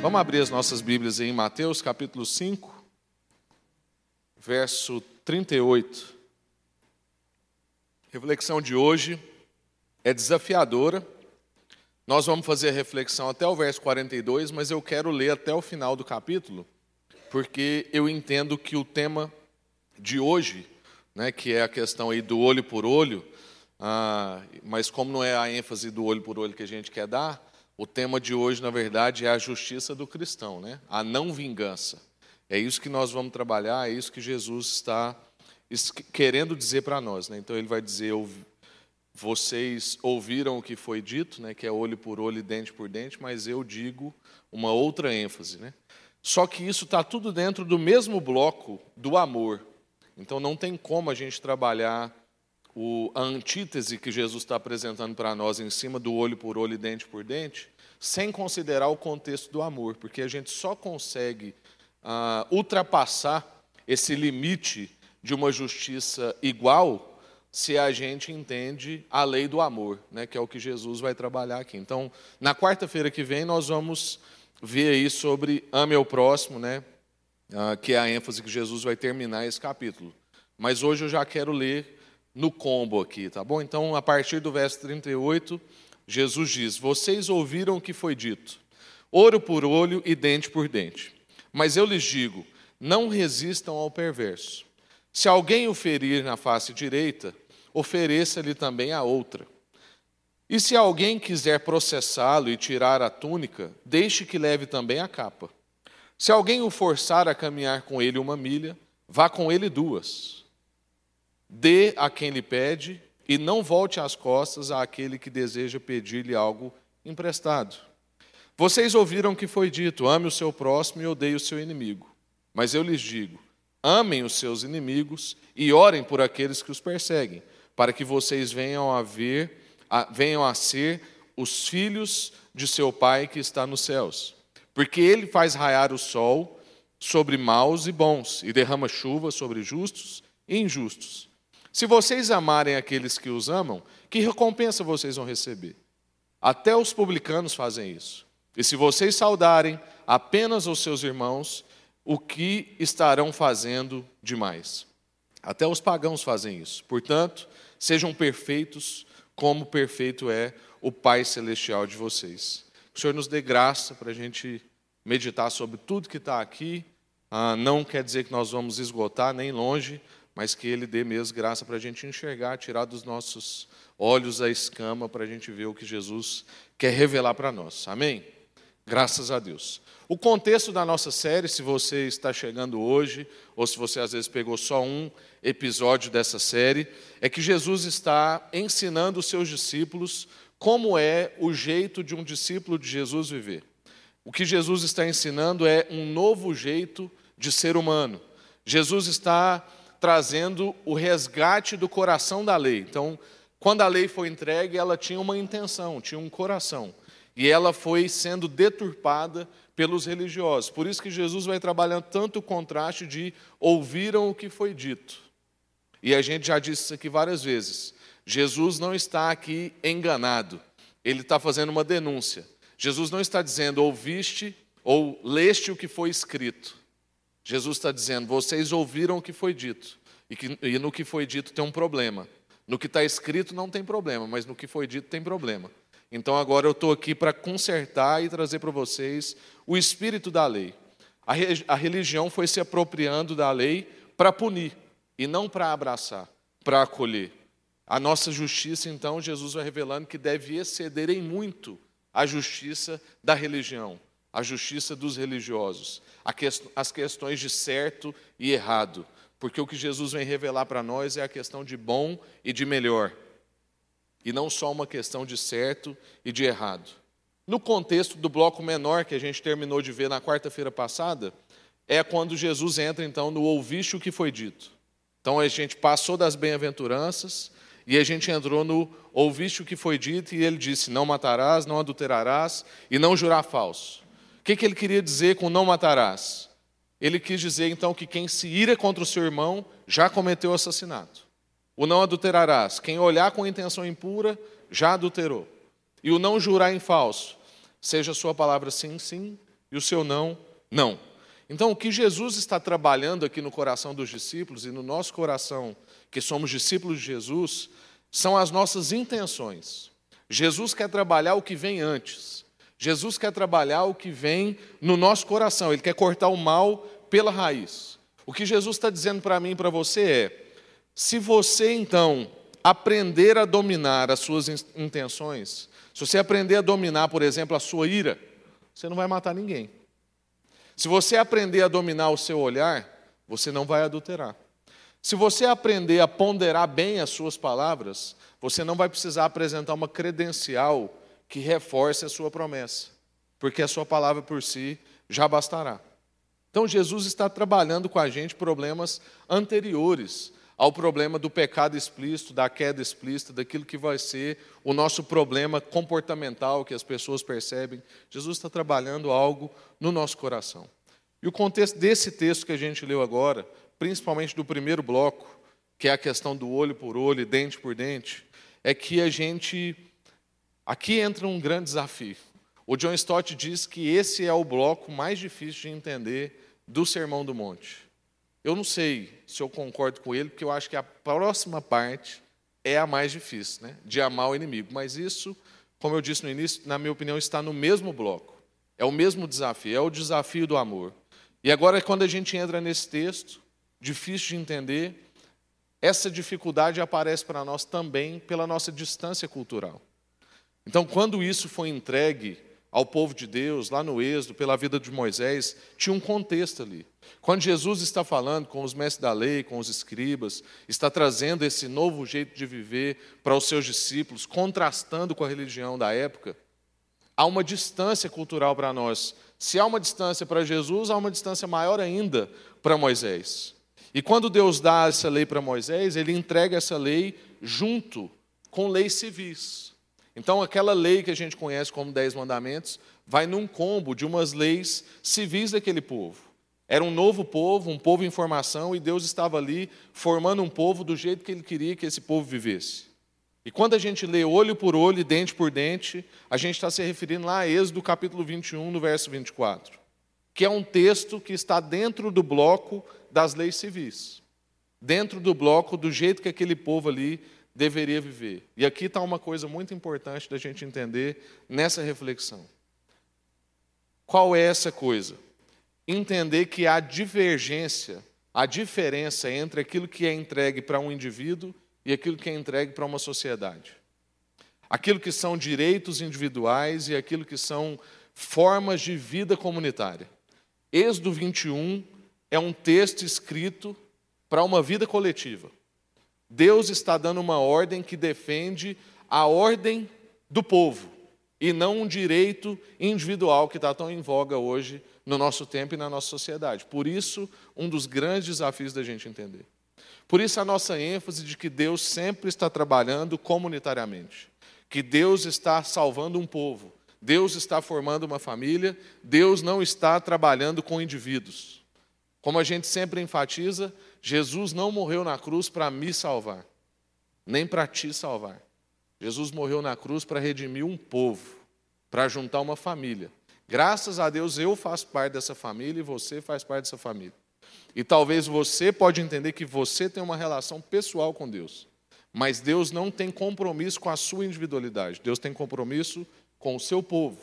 Vamos abrir as nossas Bíblias em Mateus capítulo 5, verso 38. A reflexão de hoje é desafiadora. Nós vamos fazer a reflexão até o verso 42, mas eu quero ler até o final do capítulo, porque eu entendo que o tema de hoje, né, que é a questão aí do olho por olho, ah, mas como não é a ênfase do olho por olho que a gente quer dar, o tema de hoje, na verdade, é a justiça do cristão, né? a não vingança. É isso que nós vamos trabalhar, é isso que Jesus está querendo dizer para nós. Né? Então, ele vai dizer: vocês ouviram o que foi dito, né? que é olho por olho e dente por dente, mas eu digo uma outra ênfase. Né? Só que isso está tudo dentro do mesmo bloco do amor. Então, não tem como a gente trabalhar o, a antítese que Jesus está apresentando para nós em cima do olho por olho e dente por dente, sem considerar o contexto do amor, porque a gente só consegue ah, ultrapassar esse limite de uma justiça igual se a gente entende a lei do amor, né, que é o que Jesus vai trabalhar aqui. Então, na quarta-feira que vem, nós vamos ver aí sobre ame ao próximo, né, ah, que é a ênfase que Jesus vai terminar esse capítulo. Mas hoje eu já quero ler no combo aqui, tá bom? Então, a partir do verso 38, Jesus diz: Vocês ouviram o que foi dito, ouro por olho e dente por dente. Mas eu lhes digo: não resistam ao perverso. Se alguém o ferir na face direita, ofereça-lhe também a outra. E se alguém quiser processá-lo e tirar a túnica, deixe que leve também a capa. Se alguém o forçar a caminhar com ele uma milha, vá com ele duas. Dê a quem lhe pede e não volte as costas àquele que deseja pedir-lhe algo emprestado. Vocês ouviram que foi dito: ame o seu próximo e odeie o seu inimigo. Mas eu lhes digo: amem os seus inimigos e orem por aqueles que os perseguem, para que vocês venham a ver, a, venham a ser os filhos de seu Pai que está nos céus. Porque ele faz raiar o sol sobre maus e bons e derrama chuva sobre justos e injustos. Se vocês amarem aqueles que os amam, que recompensa vocês vão receber? Até os publicanos fazem isso. E se vocês saudarem apenas os seus irmãos, o que estarão fazendo demais? Até os pagãos fazem isso. Portanto, sejam perfeitos, como perfeito é o Pai Celestial de vocês. Que o Senhor nos dê graça para a gente meditar sobre tudo que está aqui. Ah, não quer dizer que nós vamos esgotar nem longe, mas que Ele dê mesmo graça para a gente enxergar, tirar dos nossos olhos a escama, para a gente ver o que Jesus quer revelar para nós. Amém? Graças a Deus. O contexto da nossa série, se você está chegando hoje, ou se você às vezes pegou só um episódio dessa série, é que Jesus está ensinando os seus discípulos como é o jeito de um discípulo de Jesus viver. O que Jesus está ensinando é um novo jeito de ser humano. Jesus está trazendo o resgate do coração da lei. Então, quando a lei foi entregue, ela tinha uma intenção, tinha um coração. E ela foi sendo deturpada pelos religiosos. Por isso que Jesus vai trabalhando tanto o contraste de ouviram o que foi dito. E a gente já disse isso aqui várias vezes. Jesus não está aqui enganado. Ele está fazendo uma denúncia. Jesus não está dizendo ouviste ou leste o que foi escrito. Jesus está dizendo: vocês ouviram o que foi dito, e, que, e no que foi dito tem um problema. No que está escrito não tem problema, mas no que foi dito tem problema. Então agora eu estou aqui para consertar e trazer para vocês o espírito da lei. A, a religião foi se apropriando da lei para punir e não para abraçar, para acolher. A nossa justiça, então, Jesus vai revelando que deve exceder em muito a justiça da religião a justiça dos religiosos, as questões de certo e errado, porque o que Jesus vem revelar para nós é a questão de bom e de melhor, e não só uma questão de certo e de errado. No contexto do bloco menor que a gente terminou de ver na quarta-feira passada, é quando Jesus entra então no ouviste o que foi dito. Então a gente passou das bem-aventuranças e a gente entrou no ouviste o que foi dito e ele disse: não matarás, não adulterarás e não jurar falso que, que ele queria dizer com não matarás? Ele quis dizer então que quem se ira contra o seu irmão já cometeu assassinato. O não adulterarás, quem olhar com intenção impura já adulterou. E o não jurar em falso, seja a sua palavra sim, sim e o seu não, não. Então, o que Jesus está trabalhando aqui no coração dos discípulos e no nosso coração, que somos discípulos de Jesus, são as nossas intenções. Jesus quer trabalhar o que vem antes. Jesus quer trabalhar o que vem no nosso coração. Ele quer cortar o mal pela raiz. O que Jesus está dizendo para mim e para você é: se você então aprender a dominar as suas intenções, se você aprender a dominar, por exemplo, a sua ira, você não vai matar ninguém. Se você aprender a dominar o seu olhar, você não vai adulterar. Se você aprender a ponderar bem as suas palavras, você não vai precisar apresentar uma credencial que reforce a sua promessa, porque a sua palavra por si já bastará. Então, Jesus está trabalhando com a gente problemas anteriores ao problema do pecado explícito, da queda explícita, daquilo que vai ser o nosso problema comportamental que as pessoas percebem. Jesus está trabalhando algo no nosso coração. E o contexto desse texto que a gente leu agora, principalmente do primeiro bloco, que é a questão do olho por olho, dente por dente, é que a gente. Aqui entra um grande desafio. O John Stott diz que esse é o bloco mais difícil de entender do Sermão do Monte. Eu não sei se eu concordo com ele, porque eu acho que a próxima parte é a mais difícil, né? de amar o inimigo. Mas isso, como eu disse no início, na minha opinião, está no mesmo bloco. É o mesmo desafio, é o desafio do amor. E agora, quando a gente entra nesse texto, difícil de entender, essa dificuldade aparece para nós também pela nossa distância cultural. Então, quando isso foi entregue ao povo de Deus, lá no Êxodo, pela vida de Moisés, tinha um contexto ali. Quando Jesus está falando com os mestres da lei, com os escribas, está trazendo esse novo jeito de viver para os seus discípulos, contrastando com a religião da época, há uma distância cultural para nós. Se há uma distância para Jesus, há uma distância maior ainda para Moisés. E quando Deus dá essa lei para Moisés, ele entrega essa lei junto com leis civis. Então, aquela lei que a gente conhece como Dez Mandamentos vai num combo de umas leis civis daquele povo. Era um novo povo, um povo em formação, e Deus estava ali formando um povo do jeito que Ele queria que esse povo vivesse. E quando a gente lê olho por olho, dente por dente, a gente está se referindo lá a Êxodo capítulo 21, no verso 24, que é um texto que está dentro do bloco das leis civis, dentro do bloco do jeito que aquele povo ali deveria viver. E aqui está uma coisa muito importante da gente entender nessa reflexão. Qual é essa coisa? Entender que há divergência, a diferença entre aquilo que é entregue para um indivíduo e aquilo que é entregue para uma sociedade. Aquilo que são direitos individuais e aquilo que são formas de vida comunitária. Êxodo 21 é um texto escrito para uma vida coletiva. Deus está dando uma ordem que defende a ordem do povo e não um direito individual que está tão em voga hoje no nosso tempo e na nossa sociedade. Por isso, um dos grandes desafios da gente entender. Por isso, a nossa ênfase de que Deus sempre está trabalhando comunitariamente, que Deus está salvando um povo, Deus está formando uma família, Deus não está trabalhando com indivíduos. Como a gente sempre enfatiza, Jesus não morreu na cruz para me salvar, nem para te salvar. Jesus morreu na cruz para redimir um povo, para juntar uma família. Graças a Deus eu faço parte dessa família e você faz parte dessa família. E talvez você pode entender que você tem uma relação pessoal com Deus. Mas Deus não tem compromisso com a sua individualidade. Deus tem compromisso com o seu povo.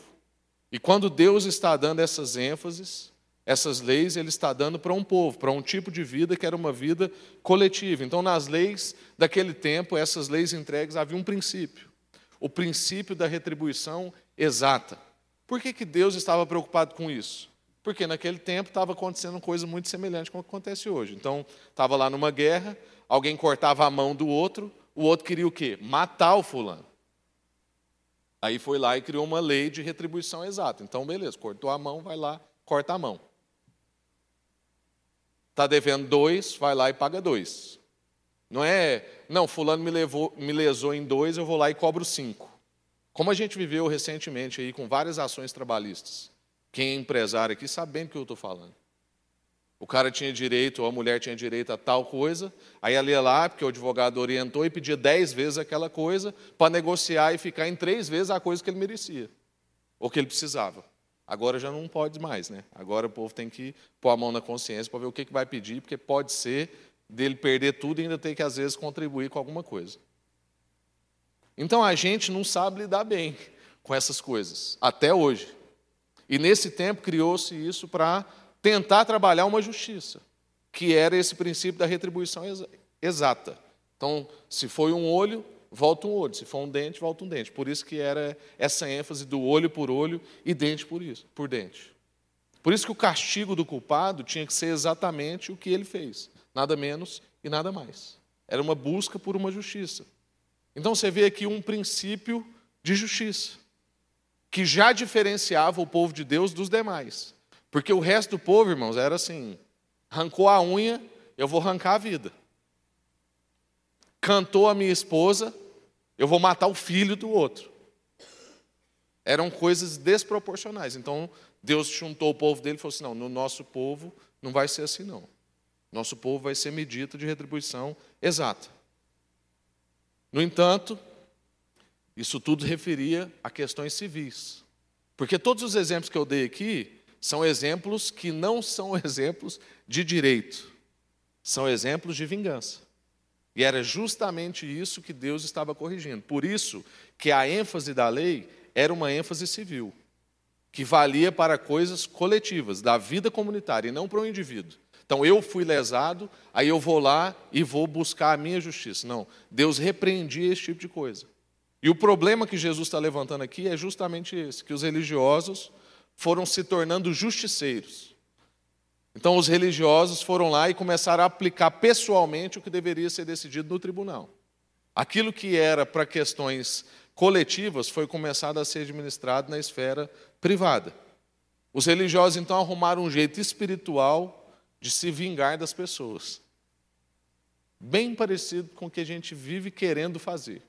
E quando Deus está dando essas ênfases, essas leis ele está dando para um povo, para um tipo de vida que era uma vida coletiva. Então, nas leis daquele tempo, essas leis entregues, havia um princípio: o princípio da retribuição exata. Por que, que Deus estava preocupado com isso? Porque naquele tempo estava acontecendo coisa muito semelhante com o que acontece hoje. Então, estava lá numa guerra, alguém cortava a mão do outro, o outro queria o quê? Matar o fulano. Aí foi lá e criou uma lei de retribuição exata. Então, beleza, cortou a mão, vai lá, corta a mão. Está devendo dois, vai lá e paga dois. Não é, não, fulano me, levou, me lesou em dois, eu vou lá e cobro cinco. Como a gente viveu recentemente aí com várias ações trabalhistas. Quem é empresário aqui sabe bem do que eu estou falando. O cara tinha direito, ou a mulher tinha direito a tal coisa, aí ela ia lá, porque o advogado orientou e pedia dez vezes aquela coisa, para negociar e ficar em três vezes a coisa que ele merecia, ou que ele precisava. Agora já não pode mais, né? Agora o povo tem que pôr a mão na consciência para ver o que, que vai pedir, porque pode ser dele perder tudo e ainda ter que, às vezes, contribuir com alguma coisa. Então a gente não sabe lidar bem com essas coisas, até hoje. E nesse tempo criou-se isso para tentar trabalhar uma justiça, que era esse princípio da retribuição exata. Então, se foi um olho, volta um olho, se for um dente, volta um dente. Por isso que era essa ênfase do olho por olho e dente por isso, por dente. Por isso que o castigo do culpado tinha que ser exatamente o que ele fez, nada menos e nada mais. Era uma busca por uma justiça. Então você vê aqui um princípio de justiça, que já diferenciava o povo de Deus dos demais. Porque o resto do povo, irmãos, era assim: arrancou a unha, eu vou arrancar a vida. Cantou a minha esposa, eu vou matar o filho do outro. Eram coisas desproporcionais. Então, Deus juntou o povo dele e falou assim: não, no nosso povo não vai ser assim, não. Nosso povo vai ser medida de retribuição exata. No entanto, isso tudo referia a questões civis. Porque todos os exemplos que eu dei aqui são exemplos que não são exemplos de direito, são exemplos de vingança. E era justamente isso que Deus estava corrigindo. Por isso que a ênfase da lei era uma ênfase civil, que valia para coisas coletivas, da vida comunitária, e não para o indivíduo. Então eu fui lesado, aí eu vou lá e vou buscar a minha justiça. Não, Deus repreendia esse tipo de coisa. E o problema que Jesus está levantando aqui é justamente esse: que os religiosos foram se tornando justiceiros. Então os religiosos foram lá e começaram a aplicar pessoalmente o que deveria ser decidido no tribunal. Aquilo que era para questões coletivas foi começado a ser administrado na esfera privada. Os religiosos então arrumaram um jeito espiritual de se vingar das pessoas. Bem parecido com o que a gente vive querendo fazer.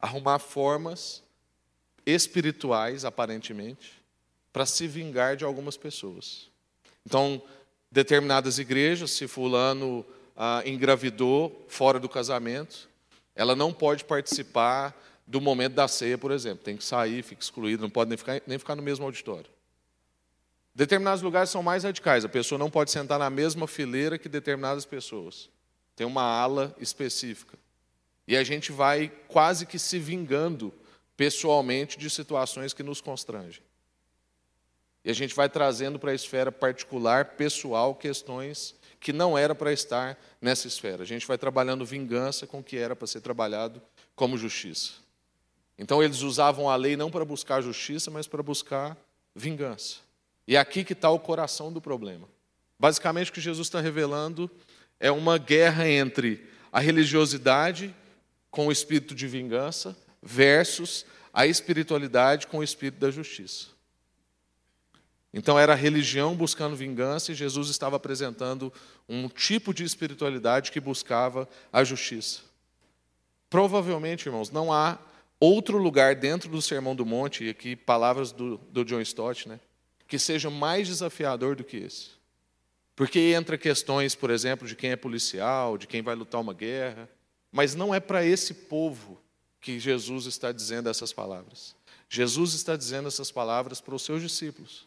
Arrumar formas espirituais, aparentemente, para se vingar de algumas pessoas. Então, determinadas igrejas, se fulano ah, engravidou fora do casamento, ela não pode participar do momento da ceia, por exemplo. Tem que sair, fica excluída, não pode nem ficar, nem ficar no mesmo auditório. Determinados lugares são mais radicais. A pessoa não pode sentar na mesma fileira que determinadas pessoas. Tem uma ala específica. E a gente vai quase que se vingando pessoalmente de situações que nos constrangem. E a gente vai trazendo para a esfera particular, pessoal, questões que não era para estar nessa esfera. A gente vai trabalhando vingança com o que era para ser trabalhado como justiça. Então eles usavam a lei não para buscar justiça, mas para buscar vingança. E é aqui que está o coração do problema. Basicamente, o que Jesus está revelando é uma guerra entre a religiosidade com o espírito de vingança versus a espiritualidade com o espírito da justiça. Então, era religião buscando vingança e Jesus estava apresentando um tipo de espiritualidade que buscava a justiça. Provavelmente, irmãos, não há outro lugar dentro do Sermão do Monte, e aqui palavras do, do John Stott, né? que seja mais desafiador do que esse. Porque entra questões, por exemplo, de quem é policial, de quem vai lutar uma guerra, mas não é para esse povo que Jesus está dizendo essas palavras. Jesus está dizendo essas palavras para os seus discípulos.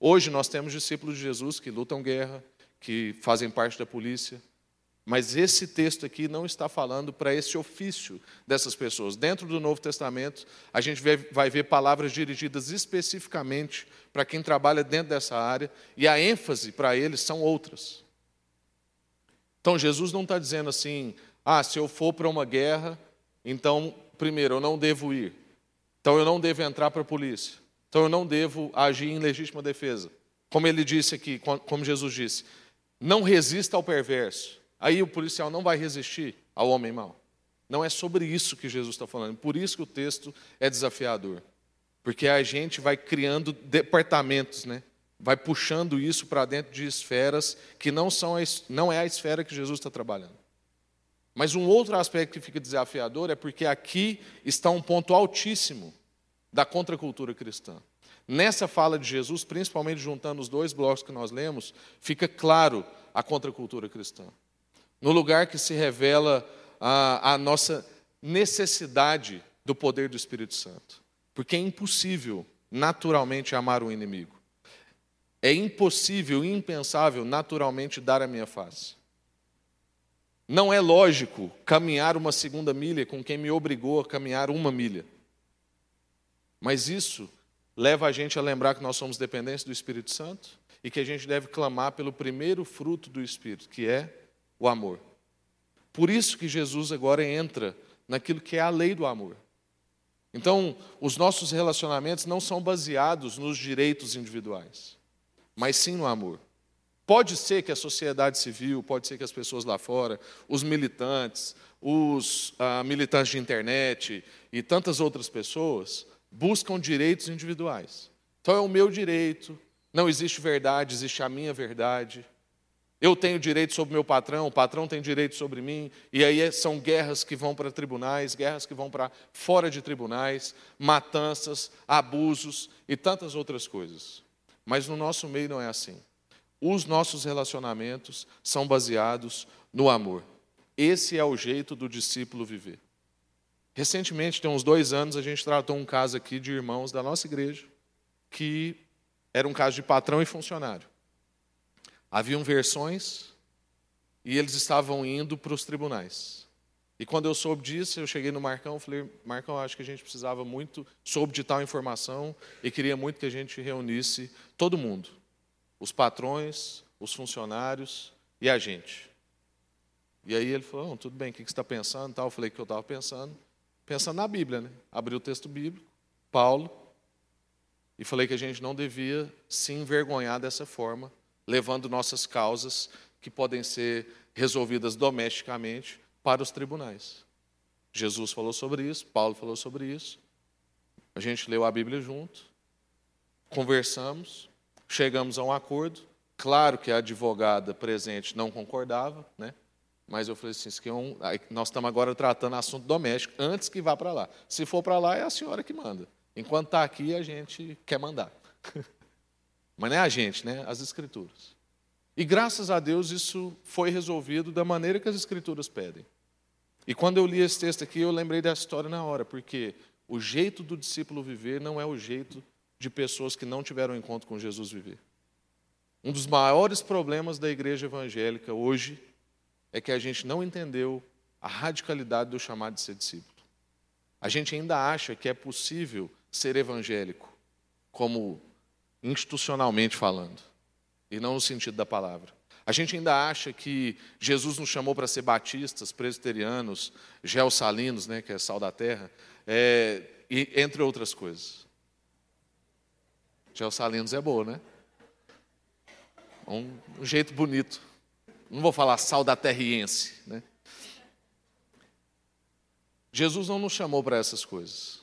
Hoje nós temos discípulos de Jesus que lutam guerra, que fazem parte da polícia, mas esse texto aqui não está falando para esse ofício dessas pessoas. Dentro do Novo Testamento, a gente vai ver palavras dirigidas especificamente para quem trabalha dentro dessa área, e a ênfase para eles são outras. Então, Jesus não está dizendo assim: ah, se eu for para uma guerra, então, primeiro, eu não devo ir. Então, eu não devo entrar para a polícia. Então, eu não devo agir em legítima defesa. Como ele disse aqui, como Jesus disse: não resista ao perverso. Aí o policial não vai resistir ao homem mau. Não é sobre isso que Jesus está falando. Por isso que o texto é desafiador. Porque a gente vai criando departamentos, né? vai puxando isso para dentro de esferas que não, são a, não é a esfera que Jesus está trabalhando. Mas um outro aspecto que fica desafiador é porque aqui está um ponto altíssimo da contracultura cristã. Nessa fala de Jesus, principalmente juntando os dois blocos que nós lemos, fica claro a contracultura cristã no lugar que se revela a, a nossa necessidade do poder do Espírito Santo. Porque é impossível naturalmente amar o inimigo. É impossível, impensável, naturalmente dar a minha face. Não é lógico caminhar uma segunda milha com quem me obrigou a caminhar uma milha. Mas isso leva a gente a lembrar que nós somos dependentes do Espírito Santo e que a gente deve clamar pelo primeiro fruto do Espírito, que é o amor. Por isso que Jesus agora entra naquilo que é a lei do amor. Então, os nossos relacionamentos não são baseados nos direitos individuais, mas sim no amor. Pode ser que a sociedade civil, pode ser que as pessoas lá fora, os militantes, os ah, militantes de internet e tantas outras pessoas buscam direitos individuais. Então é o meu direito, não existe verdade, existe a minha verdade. Eu tenho direito sobre meu patrão, o patrão tem direito sobre mim, e aí é, são guerras que vão para tribunais, guerras que vão para fora de tribunais, matanças, abusos e tantas outras coisas. Mas no nosso meio não é assim. Os nossos relacionamentos são baseados no amor. Esse é o jeito do discípulo viver. Recentemente, tem uns dois anos, a gente tratou um caso aqui de irmãos da nossa igreja, que era um caso de patrão e funcionário. Haviam versões e eles estavam indo para os tribunais. E quando eu soube disso, eu cheguei no Marcão falei: Marcão, acho que a gente precisava muito, soube de tal informação e queria muito que a gente reunisse todo mundo, os patrões, os funcionários e a gente. E aí ele falou: tudo bem, o que você está pensando? Eu falei que eu estava pensando, pensando na Bíblia, né? Abri o texto bíblico, Paulo, e falei que a gente não devia se envergonhar dessa forma levando nossas causas, que podem ser resolvidas domesticamente, para os tribunais. Jesus falou sobre isso, Paulo falou sobre isso. A gente leu a Bíblia junto, conversamos, chegamos a um acordo. Claro que a advogada presente não concordava, né? Mas eu falei assim, aqui é um, nós estamos agora tratando assunto doméstico antes que vá para lá. Se for para lá, é a senhora que manda. Enquanto está aqui, a gente quer mandar. Mas não é a gente, né? As Escrituras. E graças a Deus isso foi resolvido da maneira que as Escrituras pedem. E quando eu li esse texto aqui, eu lembrei dessa história na hora, porque o jeito do discípulo viver não é o jeito de pessoas que não tiveram encontro com Jesus viver. Um dos maiores problemas da igreja evangélica hoje é que a gente não entendeu a radicalidade do chamado de ser discípulo. A gente ainda acha que é possível ser evangélico, como institucionalmente falando, e não no sentido da palavra. A gente ainda acha que Jesus nos chamou para ser batistas, presbiterianos, geossalinos, né, que é sal da terra, é, e, entre outras coisas. Geossalinos é boa, né? Um, um jeito bonito. Não vou falar sal da terriense, né? Jesus não nos chamou para essas coisas.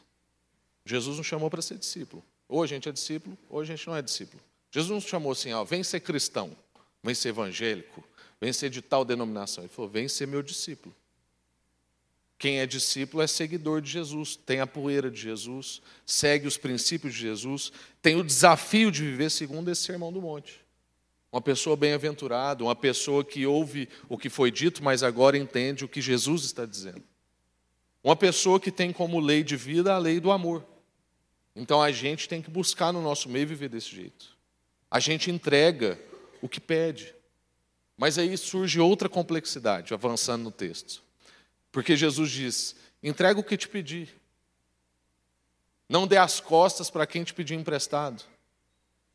Jesus nos chamou para ser discípulo. Ou a gente é discípulo, ou a gente não é discípulo. Jesus não chamou assim, ó, vem ser cristão, vem ser evangélico, vem ser de tal denominação. Ele falou, vem ser meu discípulo. Quem é discípulo é seguidor de Jesus, tem a poeira de Jesus, segue os princípios de Jesus, tem o desafio de viver segundo esse sermão do monte. Uma pessoa bem-aventurada, uma pessoa que ouve o que foi dito, mas agora entende o que Jesus está dizendo. Uma pessoa que tem como lei de vida a lei do amor. Então a gente tem que buscar no nosso meio viver desse jeito. A gente entrega o que pede. Mas aí surge outra complexidade, avançando no texto. Porque Jesus diz: entrega o que te pedi. Não dê as costas para quem te pediu emprestado.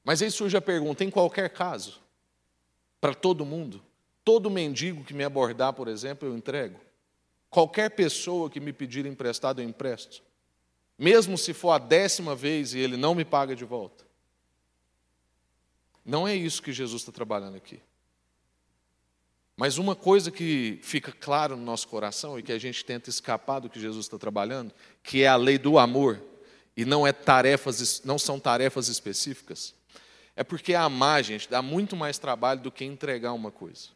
Mas aí surge a pergunta: em qualquer caso, para todo mundo, todo mendigo que me abordar, por exemplo, eu entrego. Qualquer pessoa que me pedir emprestado, eu empresto mesmo se for a décima vez e ele não me paga de volta. Não é isso que Jesus está trabalhando aqui. Mas uma coisa que fica claro no nosso coração e que a gente tenta escapar do que Jesus está trabalhando, que é a lei do amor, e não, é tarefas, não são tarefas específicas, é porque amar, gente, dá muito mais trabalho do que entregar uma coisa.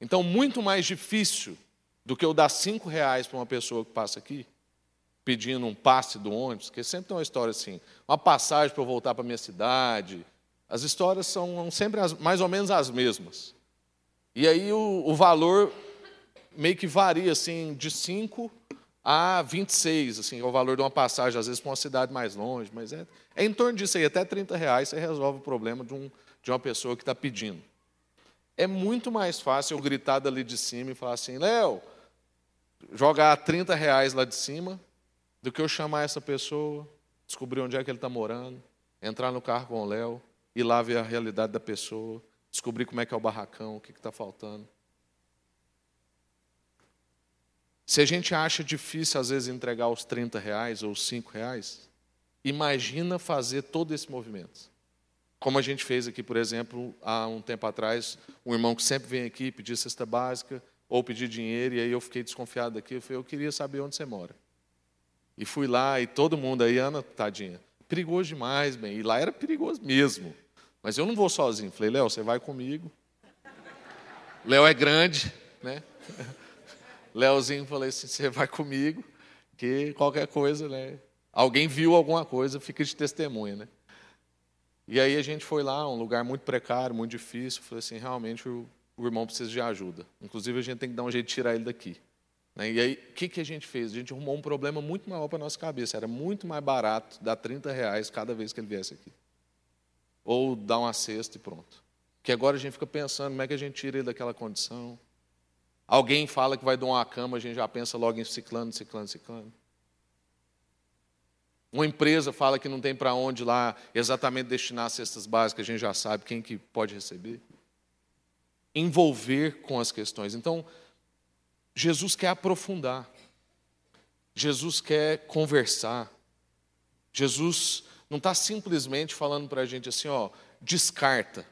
Então, muito mais difícil do que eu dar cinco reais para uma pessoa que passa aqui, pedindo um passe do ônibus, porque sempre tem uma história assim, uma passagem para eu voltar para minha cidade. As histórias são sempre as, mais ou menos as mesmas. E aí o, o valor meio que varia assim, de 5 a 26, assim, é o valor de uma passagem, às vezes para uma cidade mais longe, mas é, é em torno disso aí, até 30 reais você resolve o problema de, um, de uma pessoa que está pedindo. É muito mais fácil eu gritar dali de cima e falar assim, Léo, jogar 30 reais lá de cima, do que eu chamar essa pessoa, descobrir onde é que ele está morando, entrar no carro com o Léo, ir lá ver a realidade da pessoa, descobrir como é que é o barracão, o que está faltando. Se a gente acha difícil, às vezes, entregar os 30 reais ou os 5 reais, imagina fazer todo esse movimento. Como a gente fez aqui, por exemplo, há um tempo atrás, um irmão que sempre vem aqui pedir cesta básica ou pedir dinheiro, e aí eu fiquei desconfiado daqui, eu falei, eu queria saber onde você mora. E fui lá, e todo mundo aí, Ana, tadinha, perigoso demais, bem, e lá era perigoso mesmo. Mas eu não vou sozinho. Falei, Léo, você vai comigo. Léo é grande, né? Léozinho falei assim: você vai comigo, que qualquer coisa, né? Alguém viu alguma coisa, fica de testemunha, né? E aí a gente foi lá, um lugar muito precário, muito difícil. Falei assim: realmente o, o irmão precisa de ajuda. Inclusive a gente tem que dar um jeito de tirar ele daqui. Né? E aí, o que, que a gente fez? A gente arrumou um problema muito maior para a nossa cabeça. Era muito mais barato dar 30 reais cada vez que ele viesse aqui. Ou dar uma cesta e pronto. Que agora a gente fica pensando como é que a gente tira ele daquela condição. Alguém fala que vai doar uma cama, a gente já pensa logo em ciclano, ciclano, ciclano. Uma empresa fala que não tem para onde lá exatamente destinar cestas básicas, a gente já sabe quem que pode receber. Envolver com as questões. Então, Jesus quer aprofundar. Jesus quer conversar. Jesus não está simplesmente falando para a gente assim, ó, descarta.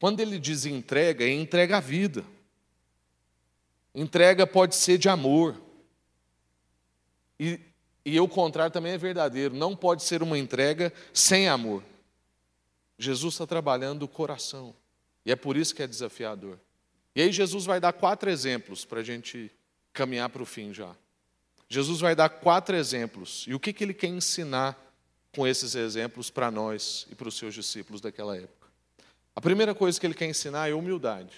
Quando ele diz entrega, é entrega a vida. Entrega pode ser de amor. E, e o contrário também é verdadeiro. Não pode ser uma entrega sem amor. Jesus está trabalhando o coração. E é por isso que é desafiador. E aí Jesus vai dar quatro exemplos para a gente caminhar para o fim já. Jesus vai dar quatro exemplos. E o que, que ele quer ensinar com esses exemplos para nós e para os seus discípulos daquela época? A primeira coisa que ele quer ensinar é humildade.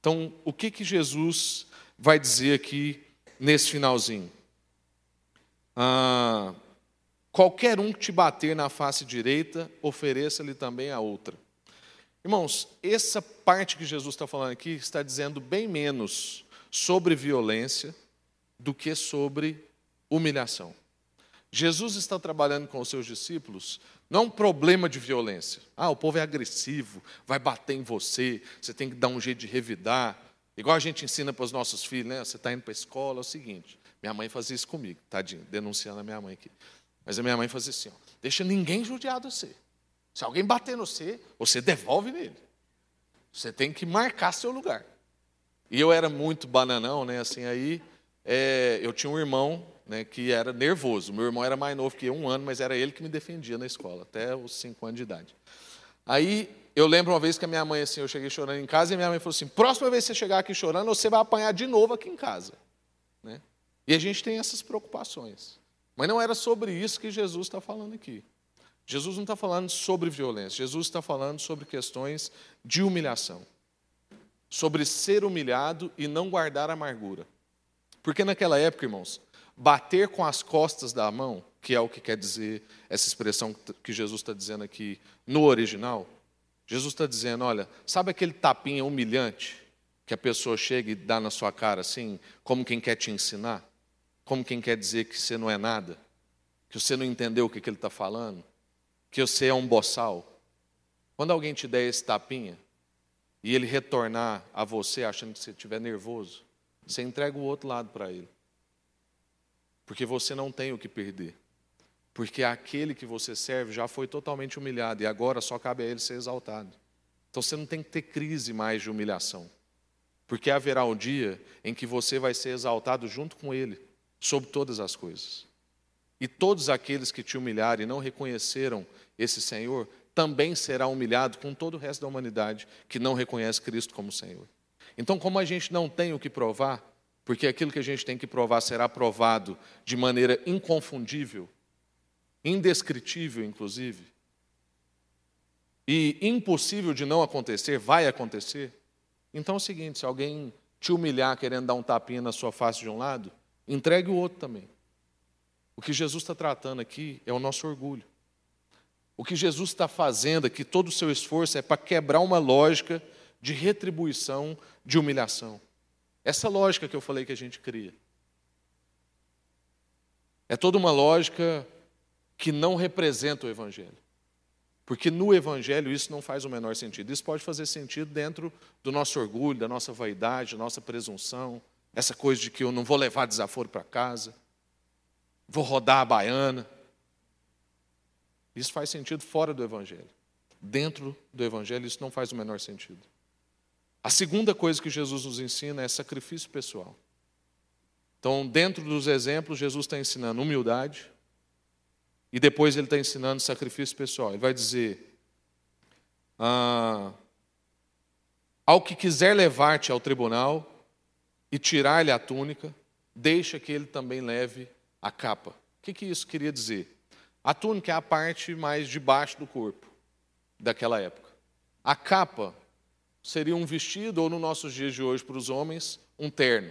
Então, o que, que Jesus vai dizer aqui nesse finalzinho? Ah, qualquer um que te bater na face direita, ofereça-lhe também a outra. Irmãos, essa parte que Jesus está falando aqui está dizendo bem menos sobre violência do que sobre humilhação. Jesus está trabalhando com os seus discípulos não é um problema de violência. Ah, o povo é agressivo, vai bater em você, você tem que dar um jeito de revidar. Igual a gente ensina para os nossos filhos, né? Você está indo para a escola, é o seguinte. Minha mãe fazia isso comigo, tadinho, denunciando a minha mãe aqui. Mas a minha mãe fazia assim: ó, deixa ninguém judiar de você. Se alguém bater no você, você devolve nele. Você tem que marcar seu lugar. E eu era muito bananão, né? Assim, aí é, eu tinha um irmão né, que era nervoso. Meu irmão era mais novo que eu, um ano, mas era ele que me defendia na escola, até os cinco anos de idade. Aí eu lembro uma vez que a minha mãe, assim, eu cheguei chorando em casa e minha mãe falou assim: próxima vez que você chegar aqui chorando, você vai apanhar de novo aqui em casa. Né? E a gente tem essas preocupações. Mas não era sobre isso que Jesus está falando aqui. Jesus não está falando sobre violência, Jesus está falando sobre questões de humilhação. Sobre ser humilhado e não guardar amargura. Porque naquela época, irmãos, bater com as costas da mão, que é o que quer dizer essa expressão que Jesus está dizendo aqui no original, Jesus está dizendo: olha, sabe aquele tapinha humilhante que a pessoa chega e dá na sua cara assim, como quem quer te ensinar? Como quem quer dizer que você não é nada? Que você não entendeu o que, que ele está falando? Que você é um boçal? Quando alguém te der esse tapinha e ele retornar a você achando que você estiver nervoso, você entrega o outro lado para ele. Porque você não tem o que perder. Porque aquele que você serve já foi totalmente humilhado e agora só cabe a ele ser exaltado. Então você não tem que ter crise mais de humilhação. Porque haverá um dia em que você vai ser exaltado junto com ele, sobre todas as coisas. E todos aqueles que te humilharem e não reconheceram esse Senhor, também será humilhado com todo o resto da humanidade que não reconhece Cristo como Senhor. Então, como a gente não tem o que provar, porque aquilo que a gente tem que provar será provado de maneira inconfundível, indescritível, inclusive, e impossível de não acontecer, vai acontecer. Então é o seguinte: se alguém te humilhar querendo dar um tapinha na sua face de um lado, entregue o outro também. O que Jesus está tratando aqui é o nosso orgulho. O que Jesus está fazendo aqui, todo o seu esforço é para quebrar uma lógica de retribuição, de humilhação. Essa lógica que eu falei que a gente cria. É toda uma lógica que não representa o Evangelho. Porque no Evangelho isso não faz o menor sentido. Isso pode fazer sentido dentro do nosso orgulho, da nossa vaidade, da nossa presunção, essa coisa de que eu não vou levar desaforo para casa, vou rodar a baiana. Isso faz sentido fora do Evangelho. Dentro do Evangelho, isso não faz o menor sentido. A segunda coisa que Jesus nos ensina é sacrifício pessoal. Então, dentro dos exemplos, Jesus está ensinando humildade e depois ele está ensinando sacrifício pessoal. Ele vai dizer: ah, ao que quiser levar-te ao tribunal e tirar-lhe a túnica, deixa que ele também leve a capa. O que, que isso queria dizer? A túnica é a parte mais de baixo do corpo daquela época. A capa seria um vestido, ou nos nossos dias de hoje, para os homens, um terno.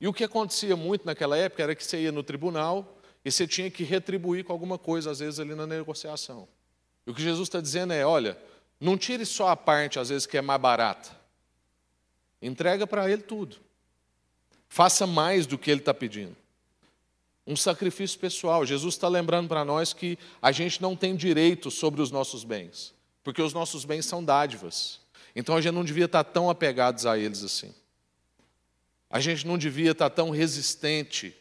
E o que acontecia muito naquela época era que você ia no tribunal e você tinha que retribuir com alguma coisa, às vezes, ali na negociação. E o que Jesus está dizendo é: olha, não tire só a parte, às vezes, que é mais barata. Entrega para ele tudo. Faça mais do que ele está pedindo um sacrifício pessoal. Jesus está lembrando para nós que a gente não tem direito sobre os nossos bens, porque os nossos bens são dádivas. Então a gente não devia estar tão apegados a eles assim. A gente não devia estar tão resistente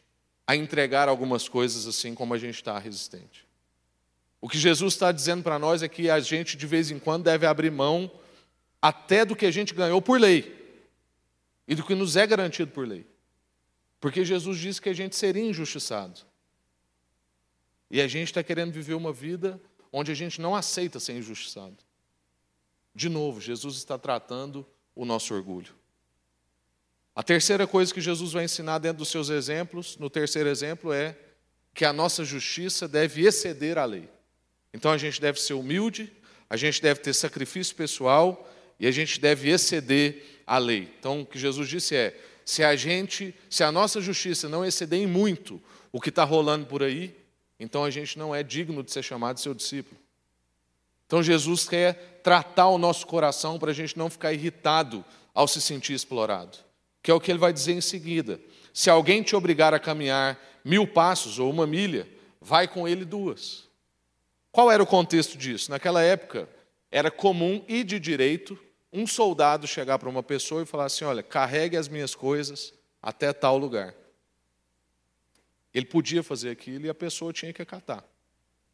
a entregar algumas coisas assim como a gente está resistente. O que Jesus está dizendo para nós é que a gente de vez em quando deve abrir mão até do que a gente ganhou por lei e do que nos é garantido por lei. Porque Jesus disse que a gente seria injustiçado. E a gente está querendo viver uma vida onde a gente não aceita ser injustiçado. De novo, Jesus está tratando o nosso orgulho. A terceira coisa que Jesus vai ensinar dentro dos seus exemplos, no terceiro exemplo, é que a nossa justiça deve exceder a lei. Então a gente deve ser humilde, a gente deve ter sacrifício pessoal e a gente deve exceder a lei. Então o que Jesus disse é: se a gente, se a nossa justiça não exceder em muito o que está rolando por aí, então a gente não é digno de ser chamado seu discípulo. Então Jesus quer tratar o nosso coração para a gente não ficar irritado ao se sentir explorado, que é o que ele vai dizer em seguida. Se alguém te obrigar a caminhar mil passos ou uma milha, vai com ele duas. Qual era o contexto disso? Naquela época, era comum e de direito um soldado chegar para uma pessoa e falar assim: olha, carregue as minhas coisas até tal lugar. Ele podia fazer aquilo e a pessoa tinha que acatar.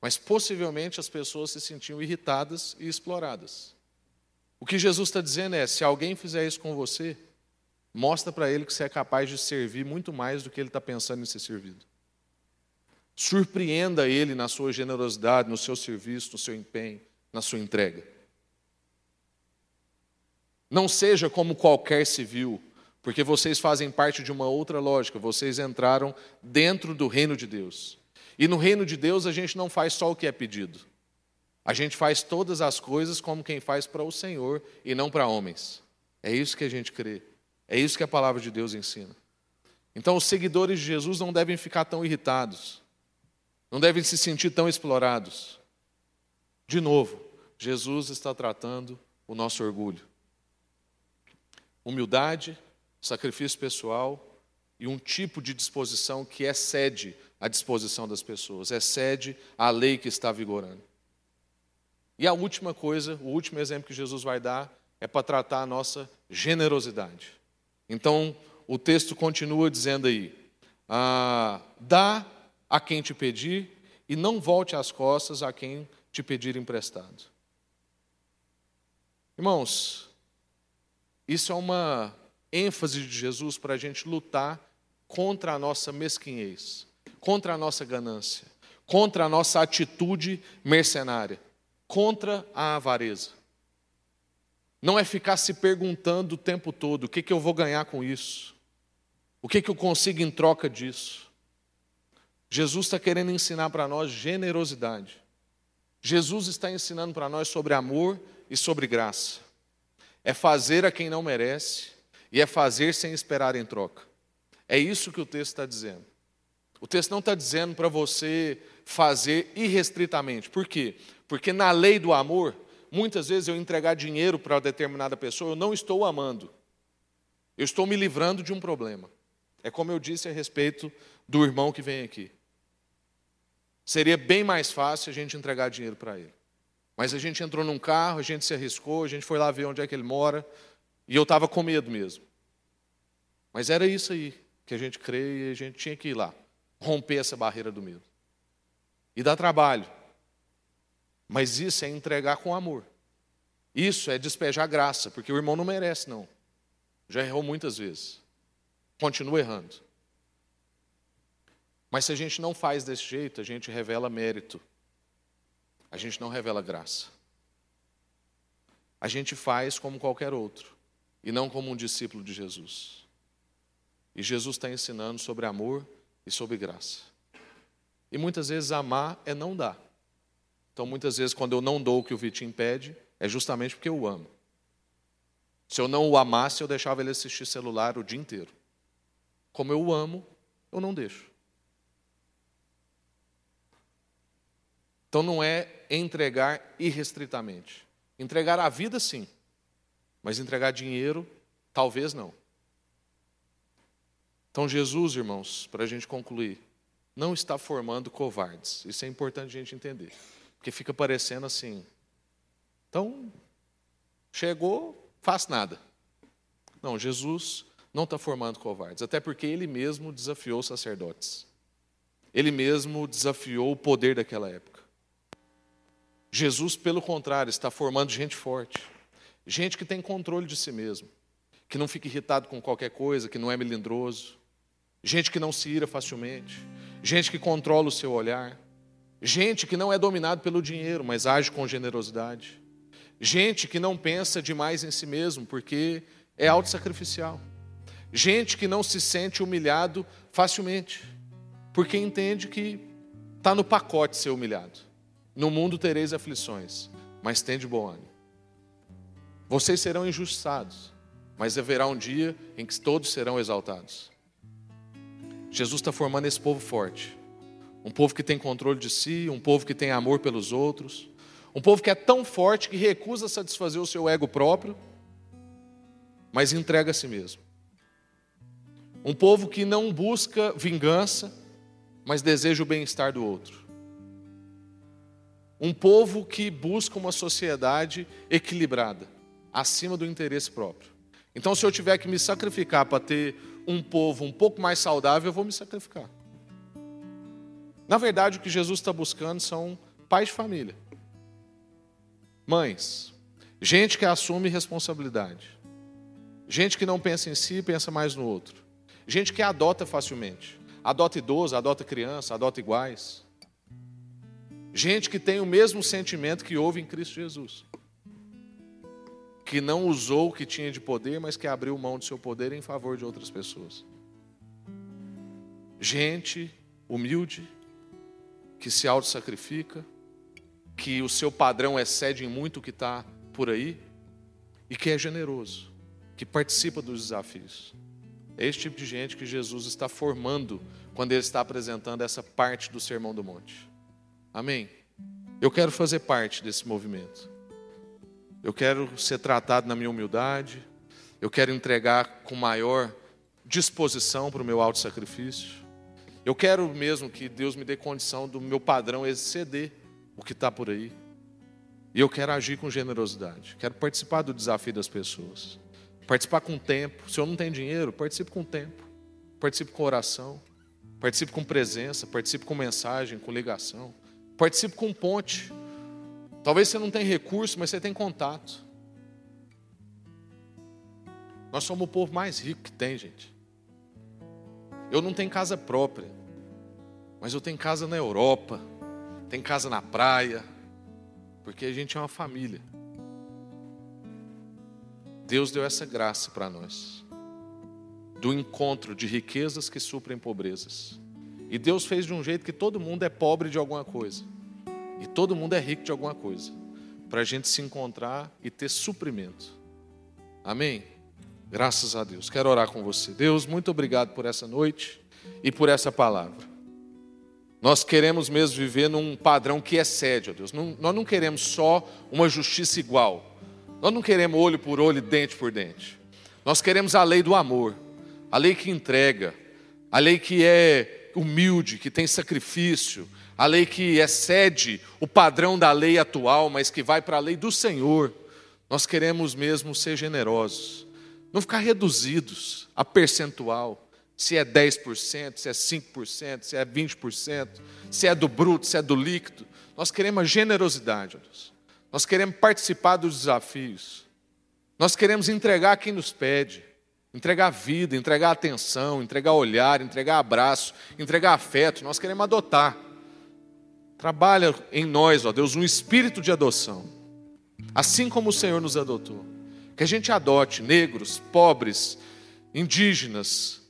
Mas possivelmente as pessoas se sentiam irritadas e exploradas. O que Jesus está dizendo é: se alguém fizer isso com você, mostra para ele que você é capaz de servir muito mais do que ele está pensando em ser servido. Surpreenda ele na sua generosidade, no seu serviço, no seu empenho, na sua entrega. Não seja como qualquer civil, porque vocês fazem parte de uma outra lógica, vocês entraram dentro do reino de Deus. E no reino de Deus a gente não faz só o que é pedido. A gente faz todas as coisas como quem faz para o Senhor e não para homens. É isso que a gente crê. É isso que a palavra de Deus ensina. Então os seguidores de Jesus não devem ficar tão irritados. Não devem se sentir tão explorados. De novo, Jesus está tratando o nosso orgulho humildade, sacrifício pessoal e um tipo de disposição que excede a disposição das pessoas, excede a lei que está vigorando. E a última coisa, o último exemplo que Jesus vai dar é para tratar a nossa generosidade. Então, o texto continua dizendo aí: ah, dá a quem te pedir e não volte as costas a quem te pedir emprestado. Irmãos, isso é uma ênfase de Jesus para a gente lutar contra a nossa mesquinhez, contra a nossa ganância, contra a nossa atitude mercenária, contra a avareza. Não é ficar se perguntando o tempo todo: o que, que eu vou ganhar com isso? O que, que eu consigo em troca disso? Jesus está querendo ensinar para nós generosidade. Jesus está ensinando para nós sobre amor e sobre graça é fazer a quem não merece e é fazer sem esperar em troca. É isso que o texto está dizendo. O texto não está dizendo para você fazer irrestritamente. Por quê? Porque na lei do amor, muitas vezes eu entregar dinheiro para determinada pessoa, eu não estou amando. Eu estou me livrando de um problema. É como eu disse a respeito do irmão que vem aqui. Seria bem mais fácil a gente entregar dinheiro para ele. Mas a gente entrou num carro, a gente se arriscou, a gente foi lá ver onde é que ele mora, e eu estava com medo mesmo. Mas era isso aí que a gente crê e a gente tinha que ir lá, romper essa barreira do medo. E dá trabalho. Mas isso é entregar com amor. Isso é despejar graça, porque o irmão não merece, não. Já errou muitas vezes. Continua errando. Mas se a gente não faz desse jeito, a gente revela mérito. A gente não revela graça. A gente faz como qualquer outro, e não como um discípulo de Jesus. E Jesus está ensinando sobre amor e sobre graça. E muitas vezes amar é não dar. Então, muitas vezes, quando eu não dou o que o Vitinho pede, é justamente porque eu o amo. Se eu não o amasse, eu deixava ele assistir celular o dia inteiro. Como eu o amo, eu não deixo. Então não é entregar irrestritamente. Entregar a vida, sim. Mas entregar dinheiro, talvez não. Então, Jesus, irmãos, para a gente concluir, não está formando covardes. Isso é importante a gente entender. Porque fica parecendo assim. Então, chegou, faz nada. Não, Jesus não está formando covardes. Até porque ele mesmo desafiou os sacerdotes. Ele mesmo desafiou o poder daquela época. Jesus, pelo contrário, está formando gente forte, gente que tem controle de si mesmo, que não fica irritado com qualquer coisa, que não é melindroso, gente que não se ira facilmente, gente que controla o seu olhar, gente que não é dominado pelo dinheiro, mas age com generosidade, gente que não pensa demais em si mesmo, porque é autossacrificial, gente que não se sente humilhado facilmente, porque entende que está no pacote ser humilhado. No mundo tereis aflições, mas tende bom ânimo. Vocês serão injustiçados, mas haverá um dia em que todos serão exaltados. Jesus está formando esse povo forte. Um povo que tem controle de si, um povo que tem amor pelos outros, um povo que é tão forte que recusa satisfazer o seu ego próprio, mas entrega a si mesmo. Um povo que não busca vingança, mas deseja o bem-estar do outro. Um povo que busca uma sociedade equilibrada, acima do interesse próprio. Então, se eu tiver que me sacrificar para ter um povo um pouco mais saudável, eu vou me sacrificar. Na verdade, o que Jesus está buscando são pais de família, mães, gente que assume responsabilidade, gente que não pensa em si, pensa mais no outro, gente que adota facilmente, adota idoso, adota criança, adota iguais, gente que tem o mesmo sentimento que houve em Cristo Jesus que não usou o que tinha de poder, mas que abriu mão do seu poder em favor de outras pessoas. Gente humilde, que se auto-sacrifica, que o seu padrão excede em muito o que está por aí, e que é generoso, que participa dos desafios. É esse tipo de gente que Jesus está formando quando ele está apresentando essa parte do Sermão do Monte. Amém? Eu quero fazer parte desse movimento. Eu quero ser tratado na minha humildade. Eu quero entregar com maior disposição para o meu auto sacrifício. Eu quero mesmo que Deus me dê condição do meu padrão exceder o que está por aí. E eu quero agir com generosidade. Quero participar do desafio das pessoas. Participar com tempo. Se eu não tenho dinheiro, participe com tempo. Participe com oração. Participe com presença. Participe com mensagem, com ligação. Participe com ponte. Talvez você não tenha recurso, mas você tem contato. Nós somos o povo mais rico que tem, gente. Eu não tenho casa própria, mas eu tenho casa na Europa, tenho casa na praia, porque a gente é uma família. Deus deu essa graça para nós, do encontro de riquezas que suprem pobrezas. E Deus fez de um jeito que todo mundo é pobre de alguma coisa. E todo mundo é rico de alguma coisa. Para a gente se encontrar e ter suprimento. Amém? Graças a Deus. Quero orar com você. Deus, muito obrigado por essa noite e por essa palavra. Nós queremos mesmo viver num padrão que excede, ó Deus. Não, nós não queremos só uma justiça igual. Nós não queremos olho por olho, dente por dente. Nós queremos a lei do amor, a lei que entrega, a lei que é humilde, que tem sacrifício, a lei que excede o padrão da lei atual, mas que vai para a lei do Senhor. Nós queremos mesmo ser generosos, não ficar reduzidos a percentual se é 10%, se é 5%, se é 20%, se é do bruto, se é do líquido. Nós queremos a generosidade. Nós queremos participar dos desafios. Nós queremos entregar quem nos pede. Entregar vida, entregar atenção, entregar olhar, entregar abraço, entregar afeto. Nós queremos adotar. Trabalha em nós, ó Deus, um espírito de adoção. Assim como o Senhor nos adotou. Que a gente adote negros, pobres, indígenas,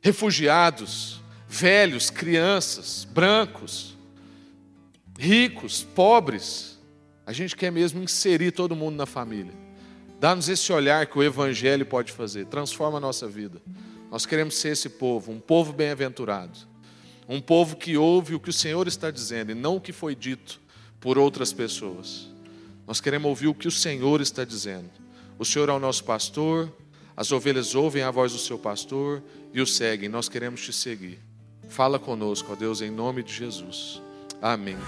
refugiados, velhos, crianças, brancos, ricos, pobres. A gente quer mesmo inserir todo mundo na família. Dá-nos esse olhar que o Evangelho pode fazer, transforma a nossa vida. Nós queremos ser esse povo, um povo bem-aventurado, um povo que ouve o que o Senhor está dizendo e não o que foi dito por outras pessoas. Nós queremos ouvir o que o Senhor está dizendo. O Senhor é o nosso pastor, as ovelhas ouvem a voz do seu pastor e o seguem. Nós queremos te seguir. Fala conosco, ó Deus, em nome de Jesus. Amém.